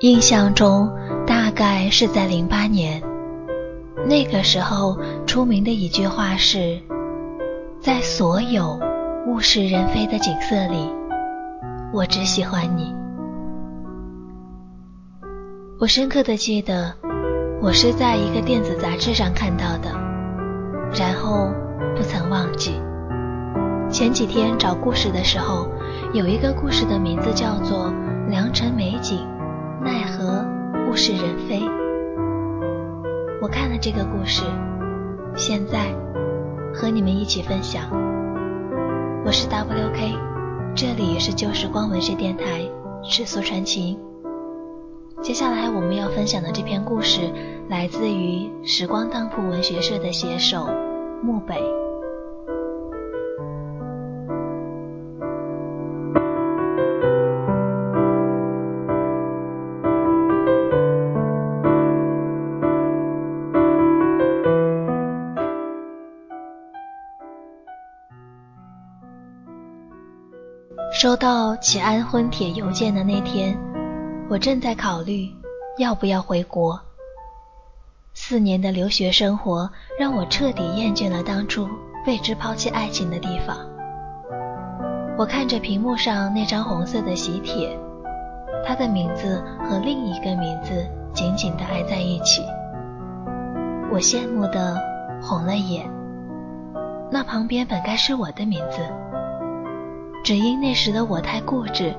印象中大概是在零八年，那个时候出名的一句话是：“在所有物是人非的景色里，我只喜欢你。”我深刻的记得，我是在一个电子杂志上看到的，然后不曾忘记。前几天找故事的时候，有一个故事的名字叫做《良辰美景，奈何物是人非》。我看了这个故事，现在和你们一起分享。我是 WK，这里是旧时光文学电台，世俗传情。接下来我们要分享的这篇故事，来自于时光当铺文学社的写手木北。到启安婚帖邮件的那天，我正在考虑要不要回国。四年的留学生活让我彻底厌倦了当初为之抛弃爱情的地方。我看着屏幕上那张红色的喜帖，他的名字和另一个名字紧紧地挨在一起，我羡慕的红了眼。那旁边本该是我的名字。只因那时的我太固执，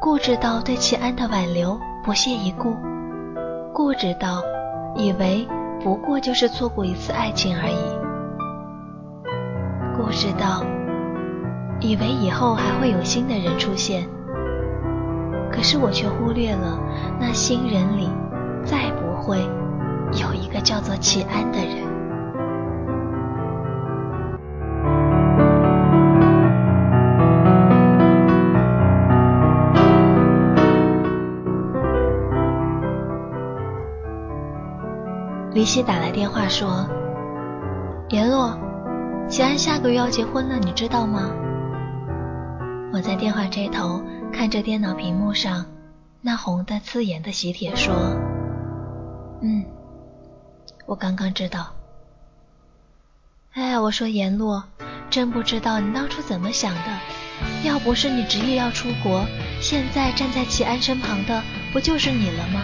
固执到对齐安的挽留不屑一顾，固执到以为不过就是错过一次爱情而已，固执到以为以后还会有新的人出现。可是我却忽略了那新人里再不会有一个叫做齐安的人。李希打来电话说：“联络，齐安下个月要结婚了，你知道吗？”我在电话这头看着电脑屏幕上那红的刺眼的喜帖说：“嗯，我刚刚知道。”哎，我说颜洛，真不知道你当初怎么想的。要不是你执意要出国，现在站在齐安身旁的不就是你了吗？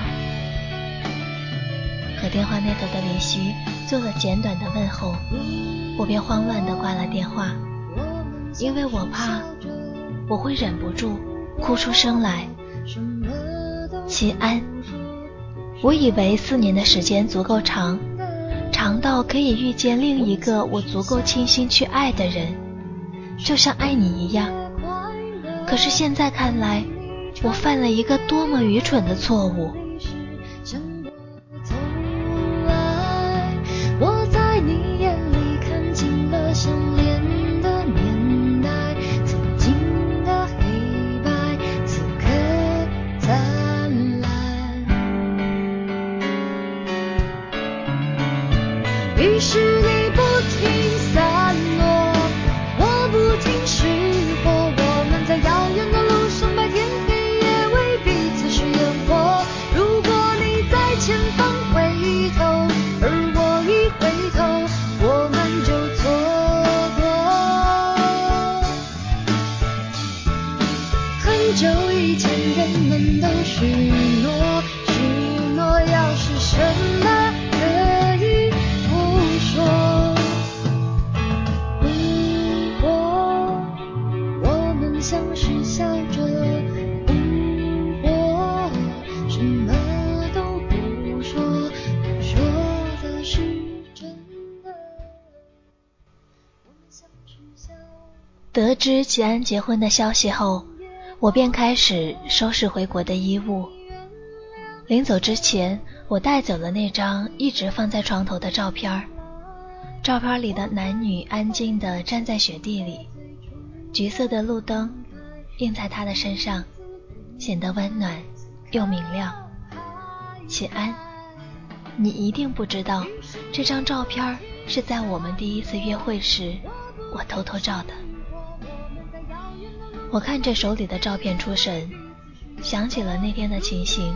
和电话那头的林夕做了简短的问候，我便慌乱地挂了电话，因为我怕我会忍不住哭出声来。齐安，我以为四年的时间足够长，长到可以遇见另一个我足够倾心去爱的人，就像爱你一样。可是现在看来，我犯了一个多么愚蠢的错误。得知吉安结婚的消息后，我便开始收拾回国的衣物。临走之前，我带走了那张一直放在床头的照片照片里的男女安静地站在雪地里，橘色的路灯映在他的身上，显得温暖又明亮。齐安，你一定不知道，这张照片是在我们第一次约会时我偷偷照的。我看着手里的照片出神，想起了那天的情形，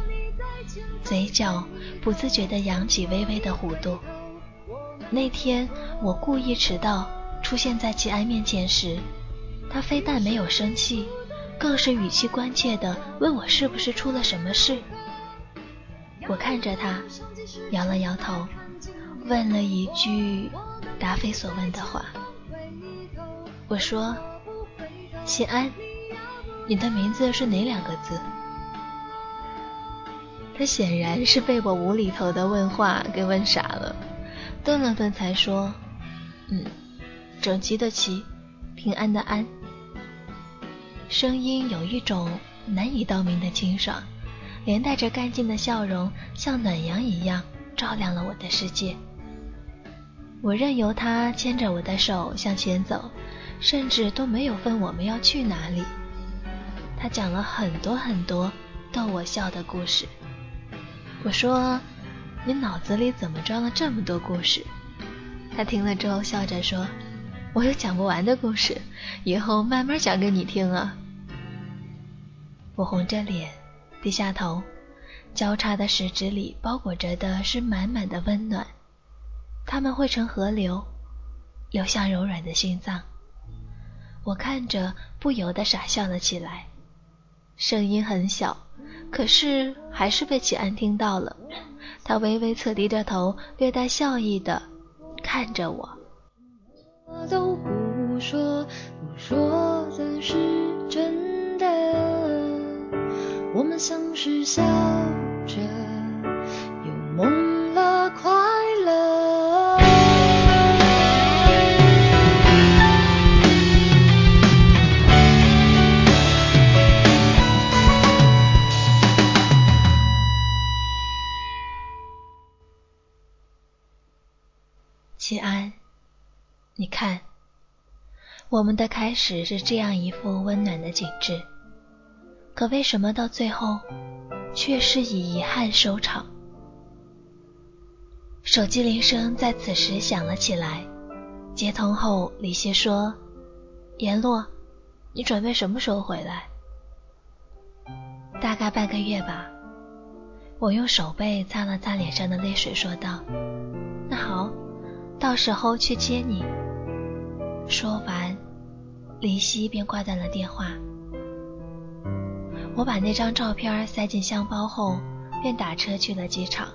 嘴角不自觉地扬起微微的弧度。那天我故意迟到，出现在齐安面前时，他非但没有生气，更是语气关切地问我是不是出了什么事。我看着他，摇了摇头，问了一句答非所问的话。我说：“齐安，你的名字是哪两个字？”他显然是被我无厘头的问话给问傻了，顿了顿才说：“嗯，整齐的齐，平安的安。”声音有一种难以道明的清爽，连带着干净的笑容，像暖阳一样照亮了我的世界。我任由他牵着我的手向前走，甚至都没有问我们要去哪里。他讲了很多很多逗我笑的故事。我说：“你脑子里怎么装了这么多故事？”他听了之后笑着说：“我有讲不完的故事，以后慢慢讲给你听啊。”我红着脸，低下头，交叉的食指里包裹着的是满满的温暖，它们汇成河流，流向柔软的心脏。我看着，不由得傻笑了起来，声音很小。可是还是被齐安听到了，他微微侧低着头，略带笑意的看着我。都不说，不说的是真的，我们像是笑着，我们的开始是这样一幅温暖的景致，可为什么到最后却是以遗憾收场？手机铃声在此时响了起来，接通后，李希说：“阎洛，你准备什么时候回来？”大概半个月吧。我用手背擦了擦脸上的泪水，说道：“那好。”到时候去接你。说完，林夕便挂断了电话。我把那张照片塞进箱包后，便打车去了机场。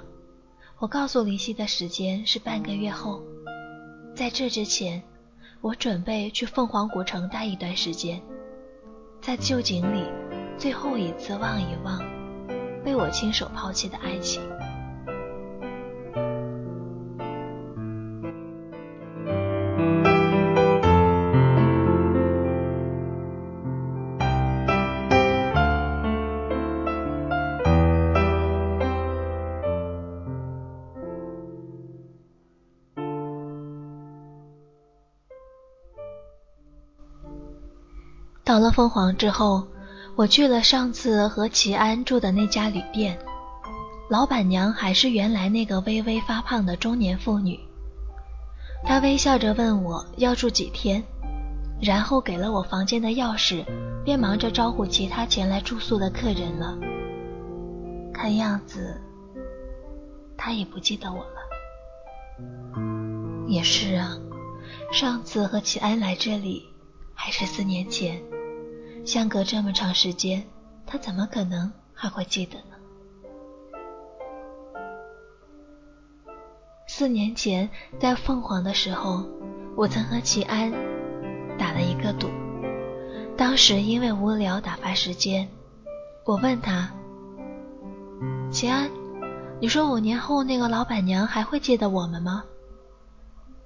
我告诉林夕的时间是半个月后。在这之前，我准备去凤凰古城待一段时间，在旧井里最后一次望一望被我亲手抛弃的爱情。到了凤凰之后，我去了上次和齐安住的那家旅店，老板娘还是原来那个微微发胖的中年妇女。她微笑着问我要住几天，然后给了我房间的钥匙，便忙着招呼其他前来住宿的客人了。看样子，她也不记得我了。也是啊，上次和齐安来这里，还是四年前。相隔这么长时间，他怎么可能还会记得呢？四年前在凤凰的时候，我曾和齐安打了一个赌。当时因为无聊打发时间，我问他：“齐安，你说五年后那个老板娘还会记得我们吗？”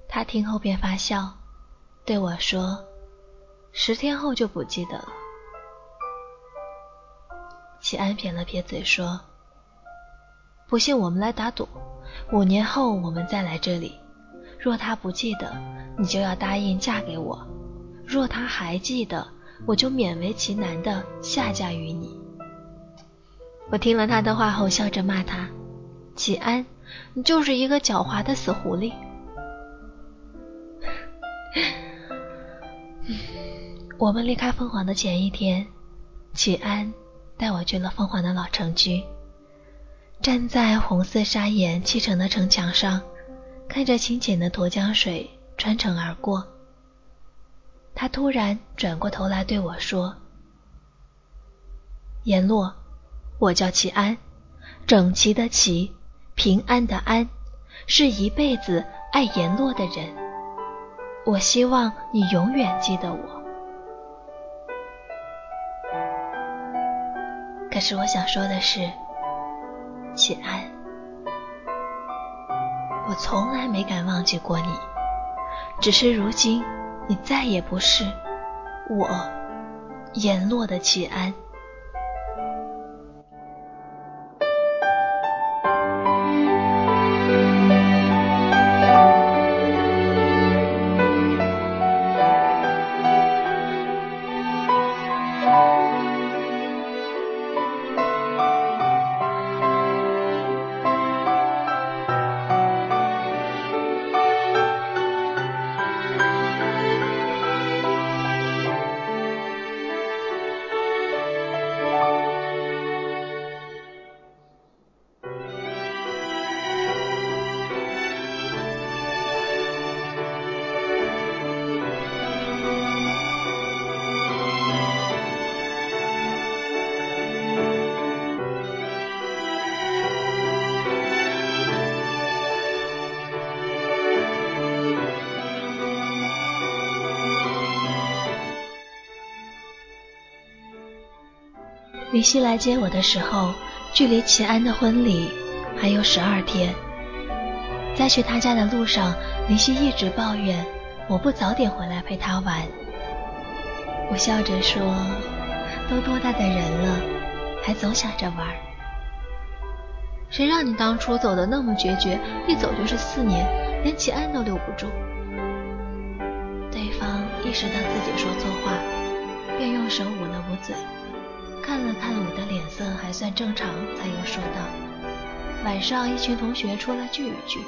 他听后便发笑，对我说：“十天后就不记得了。”齐安撇了撇嘴说：“不信我们来打赌，五年后我们再来这里。若他不记得，你就要答应嫁给我；若他还记得，我就勉为其难的下嫁于你。”我听了他的话后，笑着骂他：“齐安，你就是一个狡猾的死狐狸。”我们离开凤凰的前一天，齐安。带我去了凤凰的老城区，站在红色砂岩砌成的城墙上，看着清浅的沱江水穿城而过。他突然转过头来对我说：“阎洛，我叫齐安，整齐的齐，平安的安，是一辈子爱阎洛的人。我希望你永远记得我。”可是我想说的是。启安，我从来没敢忘记过你，只是如今你再也不是我眼落的启安。林夕来接我的时候，距离齐安的婚礼还有十二天。在去他家的路上，林夕一直抱怨我不早点回来陪他玩。我笑着说：“都多大的人了，还总想着玩？谁让你当初走的那么决绝，一走就是四年，连齐安都留不住。”对方意识到自己说错话，便用手捂了捂嘴。看了看我的脸色还算正常，才又说道：“晚上一群同学出来聚一聚。”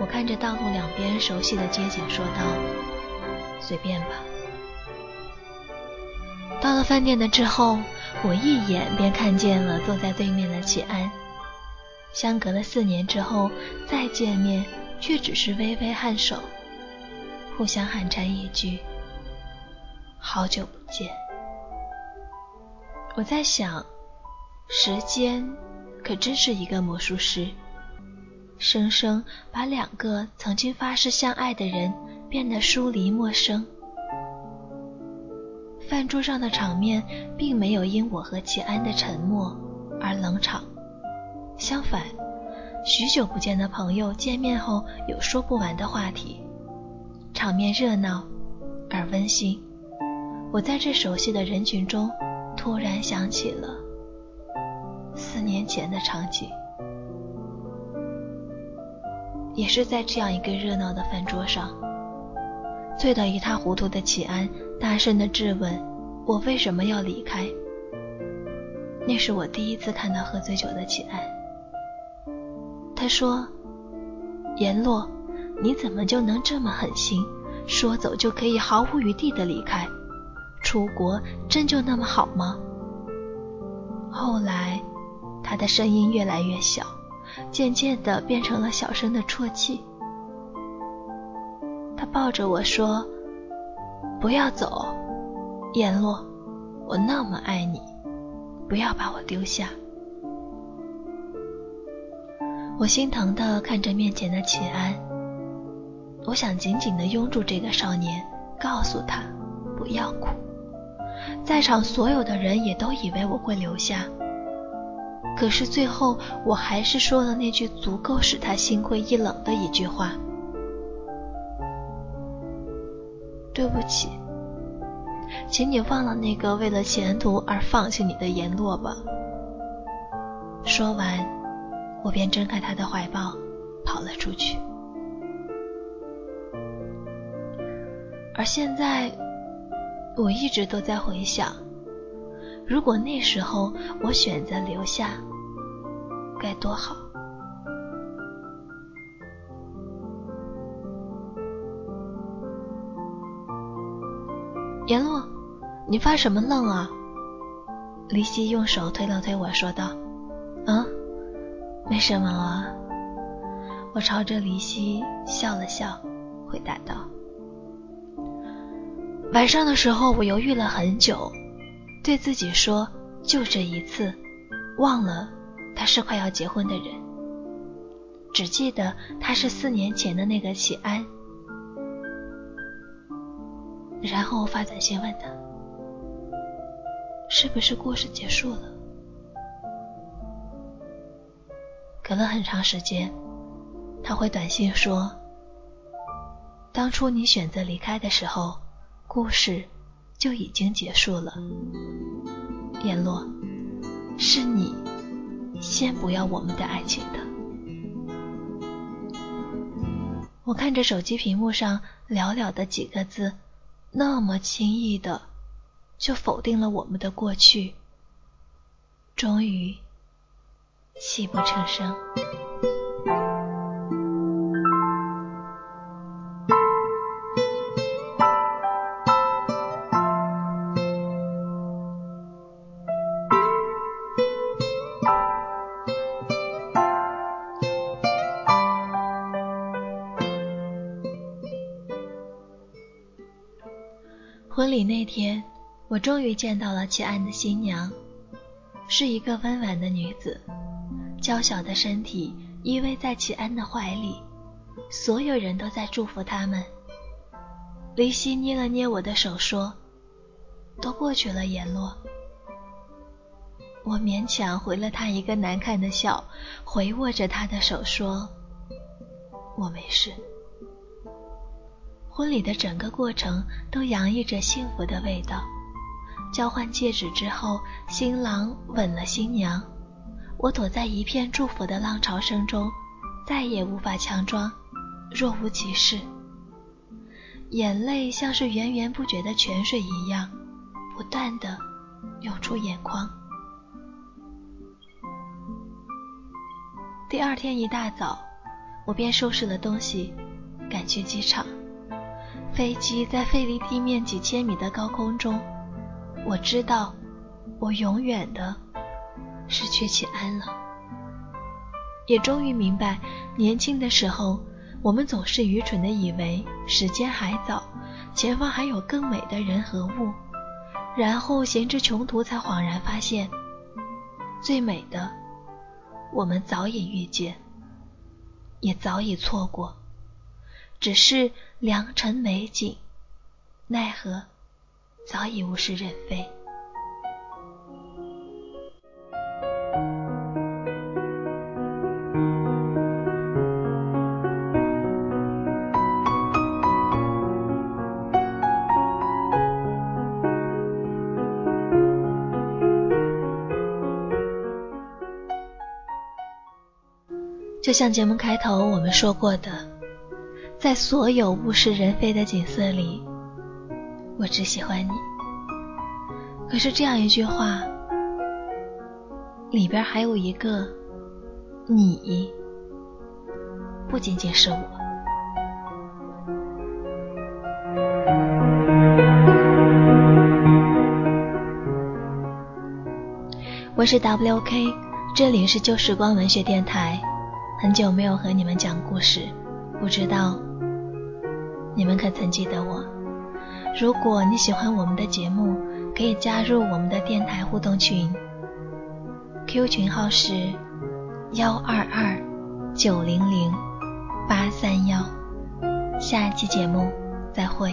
我看着道路两边熟悉的街景，说道：“随便吧。”到了饭店的之后，我一眼便看见了坐在对面的齐安。相隔了四年之后再见面，却只是微微颔首，互相寒蝉一句：“好久不见。”我在想，时间可真是一个魔术师，生生把两个曾经发誓相爱的人变得疏离陌生。饭桌上的场面并没有因我和齐安的沉默而冷场，相反，许久不见的朋友见面后有说不完的话题，场面热闹而温馨。我在这熟悉的人群中。突然想起了四年前的场景，也是在这样一个热闹的饭桌上，醉得一塌糊涂的启安大声的质问我为什么要离开。那是我第一次看到喝醉酒的启安。他说：“阎洛，你怎么就能这么狠心，说走就可以毫无余地的离开？”出国真就那么好吗？后来，他的声音越来越小，渐渐的变成了小声的啜泣。他抱着我说：“不要走，燕洛，我那么爱你，不要把我丢下。”我心疼的看着面前的秦安，我想紧紧的拥住这个少年，告诉他不要哭。在场所有的人也都以为我会留下，可是最后我还是说了那句足够使他心灰意冷的一句话：“对不起，请你忘了那个为了前途而放弃你的言落吧。”说完，我便挣开他的怀抱，跑了出去。而现在。我一直都在回想，如果那时候我选择留下，该多好。阎洛，你发什么愣啊？黎希用手推了推我说道：“啊，没什么啊。我朝着黎希笑了笑，回答道：“晚上的时候，我犹豫了很久，对自己说，就这一次，忘了他是快要结婚的人，只记得他是四年前的那个启安。然后发短信问他，是不是故事结束了？隔了很长时间。”他回短信说：“当初你选择离开的时候，故事就已经结束了。叶落，是你先不要我们的爱情的。”我看着手机屏幕上寥寥的几个字，那么轻易的就否定了我们的过去，终于泣不成声。婚礼那天，我终于见到了齐安的新娘，是一个温婉的女子，娇小的身体依偎在齐安的怀里，所有人都在祝福他们。黎希捏了捏我的手，说：“都过去了，言落。”我勉强回了他一个难看的笑，回握着他的手说：“我没事。”婚礼的整个过程都洋溢着幸福的味道。交换戒指之后，新郎吻了新娘。我躲在一片祝福的浪潮声中，再也无法强装若无其事。眼泪像是源源不绝的泉水一样，不断的涌出眼眶。第二天一大早，我便收拾了东西，赶去机场。飞机在飞离地面几千米的高空中，我知道，我永远的失去起安了。也终于明白，年轻的时候，我们总是愚蠢的以为时间还早，前方还有更美的人和物，然后行至穷途，才恍然发现，最美的，我们早已遇见，也早已错过。只是良辰美景，奈何早已物是人非。就像节目开头我们说过的。在所有物是人非的景色里，我只喜欢你。可是这样一句话，里边还有一个你，不仅仅是我。我是 WK，这里是旧时光文学电台。很久没有和你们讲故事，不知道。你们可曾记得我？如果你喜欢我们的节目，可以加入我们的电台互动群，Q 群号是幺二二九零零八三幺。下期节目再会。